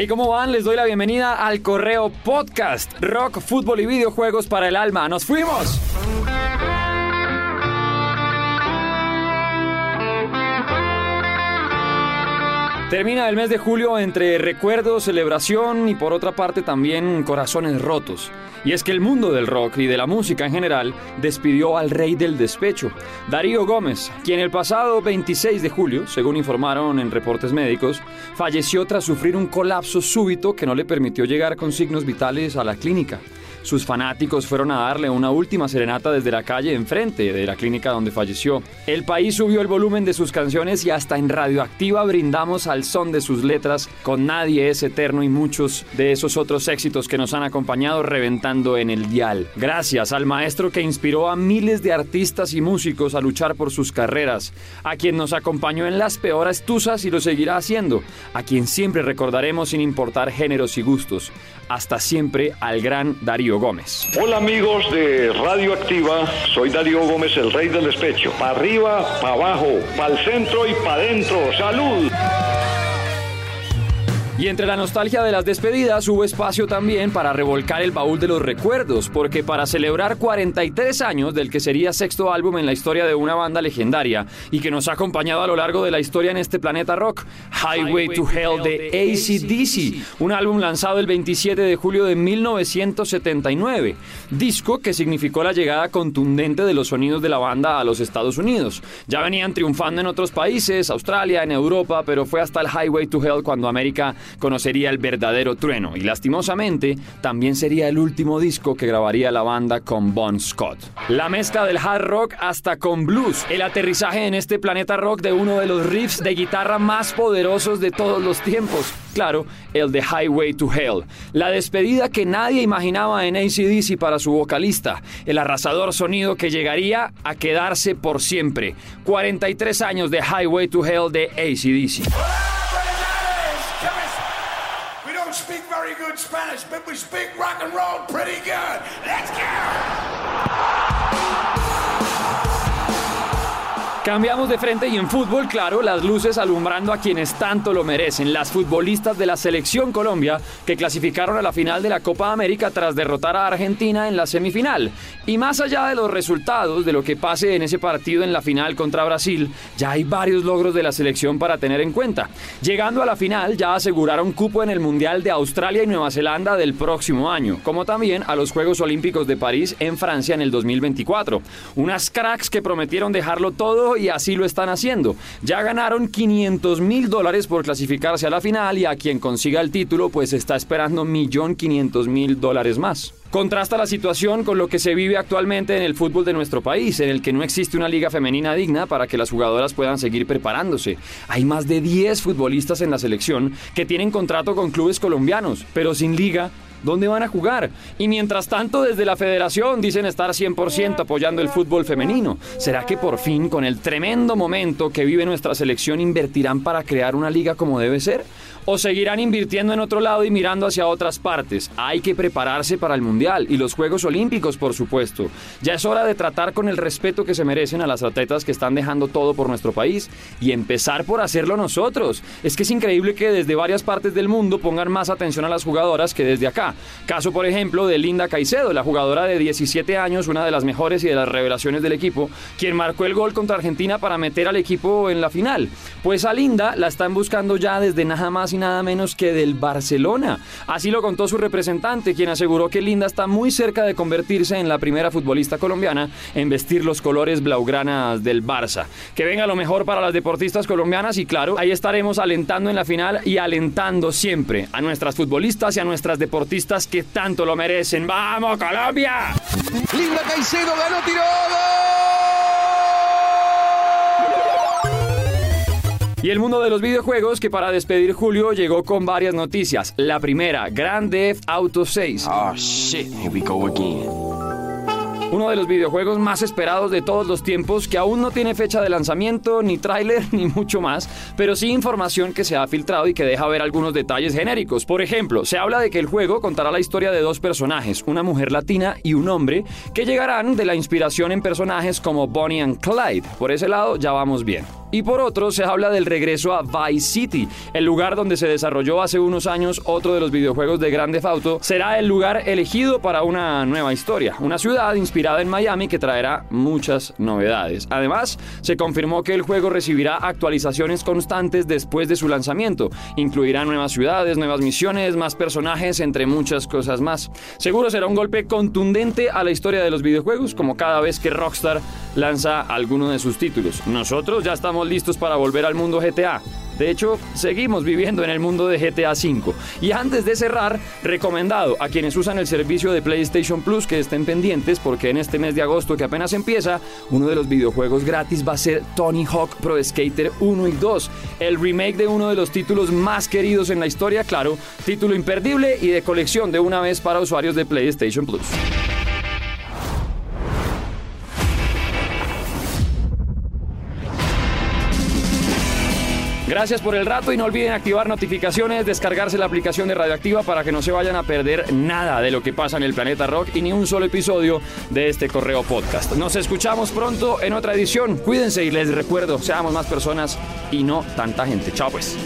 Hey, ¿cómo van? Les doy la bienvenida al Correo Podcast, Rock, Fútbol y Videojuegos para el Alma. ¡Nos fuimos! Termina el mes de julio entre recuerdos, celebración y por otra parte también corazones rotos. Y es que el mundo del rock y de la música en general despidió al rey del despecho, Darío Gómez, quien el pasado 26 de julio, según informaron en reportes médicos, falleció tras sufrir un colapso súbito que no le permitió llegar con signos vitales a la clínica. Sus fanáticos fueron a darle una última serenata desde la calle enfrente de la clínica donde falleció. El país subió el volumen de sus canciones y hasta en Radioactiva brindamos al son de sus letras con Nadie es eterno y muchos de esos otros éxitos que nos han acompañado reventando en el dial. Gracias al maestro que inspiró a miles de artistas y músicos a luchar por sus carreras, a quien nos acompañó en las peores tusas y lo seguirá haciendo, a quien siempre recordaremos sin importar géneros y gustos. Hasta siempre al gran Darío Gómez. Hola amigos de Radio Activa, soy Darío Gómez, el rey del despecho. Pa' arriba, pa' abajo, pa' el centro y pa' adentro. ¡Salud! Y entre la nostalgia de las despedidas hubo espacio también para revolcar el baúl de los recuerdos, porque para celebrar 43 años del que sería sexto álbum en la historia de una banda legendaria y que nos ha acompañado a lo largo de la historia en este planeta rock, Highway to Hell de ACDC, un álbum lanzado el 27 de julio de 1979, disco que significó la llegada contundente de los sonidos de la banda a los Estados Unidos. Ya venían triunfando en otros países, Australia, en Europa, pero fue hasta el Highway to Hell cuando América conocería el verdadero trueno y lastimosamente también sería el último disco que grabaría la banda con Bon Scott. La mezcla del hard rock hasta con blues, el aterrizaje en este planeta rock de uno de los riffs de guitarra más poderosos de todos los tiempos, claro, el de Highway to Hell, la despedida que nadie imaginaba en ACDC para su vocalista, el arrasador sonido que llegaría a quedarse por siempre, 43 años de Highway to Hell de ACDC. Spanish, but we speak rock and roll pretty good. Let's go! Cambiamos de frente y en fútbol, claro, las luces alumbrando a quienes tanto lo merecen, las futbolistas de la selección Colombia que clasificaron a la final de la Copa América tras derrotar a Argentina en la semifinal. Y más allá de los resultados, de lo que pase en ese partido en la final contra Brasil, ya hay varios logros de la selección para tener en cuenta. Llegando a la final, ya aseguraron cupo en el Mundial de Australia y Nueva Zelanda del próximo año, como también a los Juegos Olímpicos de París en Francia en el 2024. Unas cracks que prometieron dejarlo todo y así lo están haciendo. Ya ganaron 500 mil dólares por clasificarse a la final y a quien consiga el título pues está esperando 1.500.000 dólares más. Contrasta la situación con lo que se vive actualmente en el fútbol de nuestro país, en el que no existe una liga femenina digna para que las jugadoras puedan seguir preparándose. Hay más de 10 futbolistas en la selección que tienen contrato con clubes colombianos, pero sin liga ¿Dónde van a jugar? Y mientras tanto, desde la federación dicen estar 100% apoyando el fútbol femenino. ¿Será que por fin, con el tremendo momento que vive nuestra selección, invertirán para crear una liga como debe ser? ¿O seguirán invirtiendo en otro lado y mirando hacia otras partes? Hay que prepararse para el Mundial y los Juegos Olímpicos, por supuesto. Ya es hora de tratar con el respeto que se merecen a las atletas que están dejando todo por nuestro país y empezar por hacerlo nosotros. Es que es increíble que desde varias partes del mundo pongan más atención a las jugadoras que desde acá. Caso, por ejemplo, de Linda Caicedo, la jugadora de 17 años, una de las mejores y de las revelaciones del equipo, quien marcó el gol contra Argentina para meter al equipo en la final. Pues a Linda la están buscando ya desde nada más y nada menos que del Barcelona. Así lo contó su representante, quien aseguró que Linda está muy cerca de convertirse en la primera futbolista colombiana en vestir los colores blaugranas del Barça. Que venga lo mejor para las deportistas colombianas y claro, ahí estaremos alentando en la final y alentando siempre a nuestras futbolistas y a nuestras deportistas que tanto lo merecen. ¡Vamos, Colombia! Linda Caicedo ganó tiro. Y el mundo de los videojuegos que para despedir Julio llegó con varias noticias. La primera, Grand Theft Auto 6. Oh shit, here we go again uno de los videojuegos más esperados de todos los tiempos que aún no tiene fecha de lanzamiento, ni tráiler, ni mucho más, pero sí información que se ha filtrado y que deja ver algunos detalles genéricos. Por ejemplo, se habla de que el juego contará la historia de dos personajes, una mujer latina y un hombre, que llegarán de la inspiración en personajes como Bonnie and Clyde. Por ese lado ya vamos bien. Y por otro se habla del regreso a Vice City, el lugar donde se desarrolló hace unos años otro de los videojuegos de Grande Auto, será el lugar elegido para una nueva historia, una ciudad inspirada en Miami que traerá muchas novedades. Además, se confirmó que el juego recibirá actualizaciones constantes después de su lanzamiento, incluirá nuevas ciudades, nuevas misiones, más personajes, entre muchas cosas más. Seguro será un golpe contundente a la historia de los videojuegos, como cada vez que Rockstar lanza alguno de sus títulos. Nosotros ya estamos listos para volver al mundo GTA. De hecho, seguimos viviendo en el mundo de GTA V. Y antes de cerrar, recomendado a quienes usan el servicio de PlayStation Plus que estén pendientes porque en este mes de agosto que apenas empieza, uno de los videojuegos gratis va a ser Tony Hawk Pro Skater 1 y 2, el remake de uno de los títulos más queridos en la historia, claro, título imperdible y de colección de una vez para usuarios de PlayStation Plus. Gracias por el rato y no olviden activar notificaciones, descargarse la aplicación de Radioactiva para que no se vayan a perder nada de lo que pasa en el planeta rock y ni un solo episodio de este correo podcast. Nos escuchamos pronto en otra edición. Cuídense y les recuerdo, seamos más personas y no tanta gente. Chao pues.